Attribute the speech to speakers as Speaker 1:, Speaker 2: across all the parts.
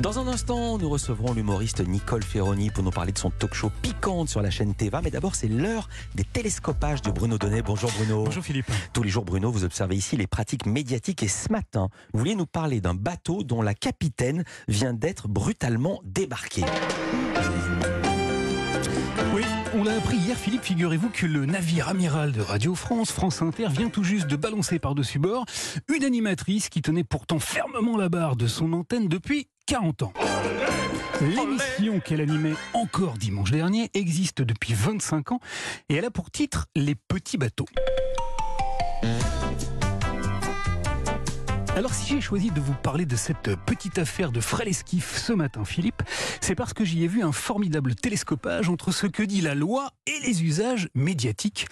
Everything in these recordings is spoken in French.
Speaker 1: Dans un instant, nous recevrons l'humoriste Nicole Ferroni pour nous parler de son talk show piquante sur la chaîne Teva. Mais d'abord, c'est l'heure des télescopages de Bruno Donnet. Bonjour Bruno.
Speaker 2: Bonjour Philippe.
Speaker 1: Tous les jours, Bruno, vous observez ici les pratiques médiatiques et ce matin, vous vouliez nous parler d'un bateau dont la capitaine vient d'être brutalement débarquée.
Speaker 2: Oui, on l'a appris hier, Philippe. Figurez-vous que le navire amiral de Radio France, France Inter, vient tout juste de balancer par-dessus bord une animatrice qui tenait pourtant fermement la barre de son antenne depuis 40 ans. L'émission qu'elle animait encore dimanche dernier existe depuis 25 ans et elle a pour titre Les petits bateaux. Alors si j'ai choisi de vous parler de cette petite affaire de frêle esquif ce matin, Philippe, c'est parce que j'y ai vu un formidable télescopage entre ce que dit la loi et les usages médiatiques.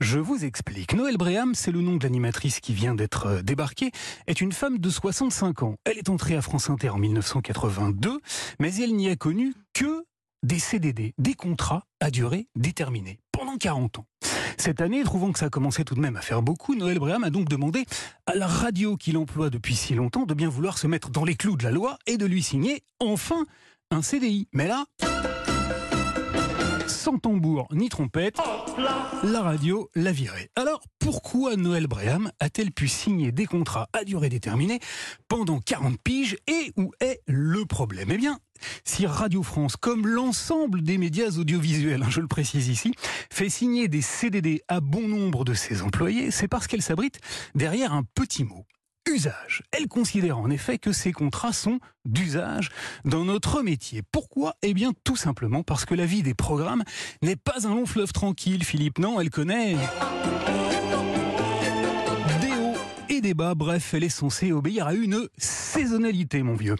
Speaker 2: Je vous explique. Noël Bréham, c'est le nom de l'animatrice qui vient d'être euh, débarquée, est une femme de 65 ans. Elle est entrée à France Inter en 1982, mais elle n'y a connu que des CDD, des contrats à durée déterminée, pendant 40 ans. Cette année, trouvant que ça commençait tout de même à faire beaucoup, Noël Bréham a donc demandé à la radio qu'il emploie depuis si longtemps de bien vouloir se mettre dans les clous de la loi et de lui signer enfin un CDI. Mais là, sans tambour ni trompette, la radio l'a virée. Alors pourquoi Noël Bréham a-t-elle pu signer des contrats à durée déterminée pendant 40 piges et où est le problème? Eh bien, si Radio France, comme l'ensemble des médias audiovisuels, hein, je le précise ici, fait signer des CDD à bon nombre de ses employés, c'est parce qu'elle s'abrite derrière un petit mot. Usage. Elle considère en effet que ces contrats sont d'usage dans notre métier. Pourquoi? Eh bien tout simplement parce que la vie des programmes n'est pas un long fleuve tranquille, Philippe. Non, elle connaît des hauts et des bas. Bref, elle est censée obéir à une saisonnalité, mon vieux.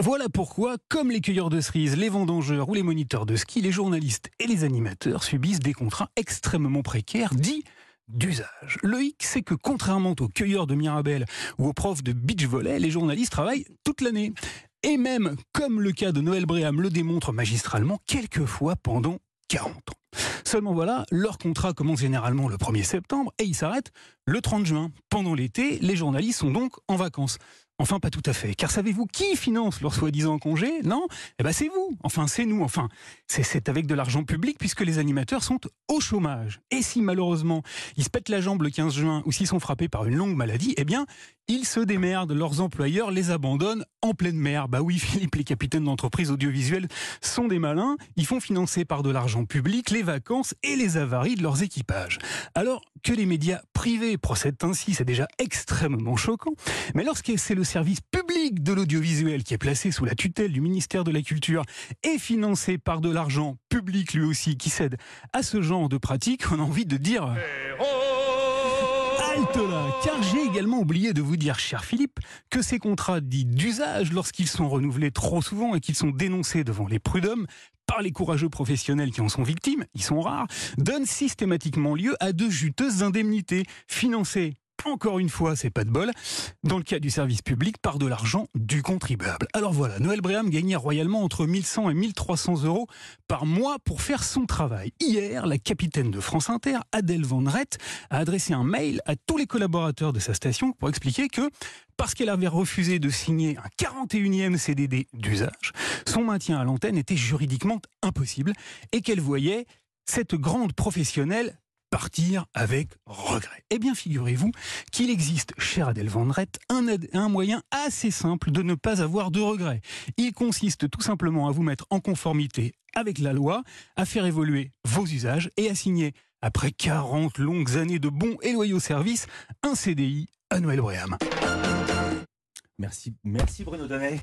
Speaker 2: Voilà pourquoi, comme les cueilleurs de cerises, les vendangeurs ou les moniteurs de ski, les journalistes et les animateurs subissent des contrats extrêmement précaires, dits d'usage. Le hic, c'est que contrairement aux cueilleurs de Mirabel ou aux profs de beach volley, les journalistes travaillent toute l'année. Et même, comme le cas de Noël Bréham le démontre magistralement, quelquefois pendant 40 ans. Seulement voilà, leur contrat commence généralement le 1er septembre et il s'arrête le 30 juin. Pendant l'été, les journalistes sont donc en vacances. Enfin, pas tout à fait. Car savez-vous qui finance leur soi-disant congé? Non? Eh ben, c'est vous. Enfin, c'est nous. Enfin, c'est avec de l'argent public puisque les animateurs sont au chômage. Et si malheureusement ils se pètent la jambe le 15 juin ou s'ils sont frappés par une longue maladie, eh bien, ils se démerdent. Leurs employeurs les abandonnent en pleine mer. Bah oui, Philippe, les capitaines d'entreprises audiovisuelles sont des malins. Ils font financer par de l'argent public les vacances et les avaries de leurs équipages. Alors que les médias privés procèdent ainsi, c'est déjà extrêmement choquant. Mais lorsque c'est le service public de l'audiovisuel qui est placé sous la tutelle du ministère de la Culture et financé par de l'argent public lui aussi qui cède à ce genre de pratique, on a envie de dire... Car j'ai également oublié de vous dire, cher Philippe, que ces contrats dits d'usage, lorsqu'ils sont renouvelés trop souvent et qu'ils sont dénoncés devant les prud'hommes, par les courageux professionnels qui en sont victimes, ils sont rares, donnent systématiquement lieu à de juteuses indemnités financées encore une fois, c'est pas de bol, dans le cas du service public, par de l'argent du contribuable. Alors voilà, Noël Bréham gagnait royalement entre 1100 et 1300 euros par mois pour faire son travail. Hier, la capitaine de France Inter, Adèle Van Rett, a adressé un mail à tous les collaborateurs de sa station pour expliquer que parce qu'elle avait refusé de signer un 41e CDD d'usage, son maintien à l'antenne était juridiquement impossible et qu'elle voyait cette grande professionnelle partir avec regret. Eh bien, figurez-vous qu'il existe, cher Adèle Vendrette, un, un moyen assez simple de ne pas avoir de regret. Il consiste tout simplement à vous mettre en conformité avec la loi, à faire évoluer vos usages et à signer, après 40 longues années de bons et loyaux services, un CDI à Noël Bréham.
Speaker 1: Merci, merci Bruno Donnet.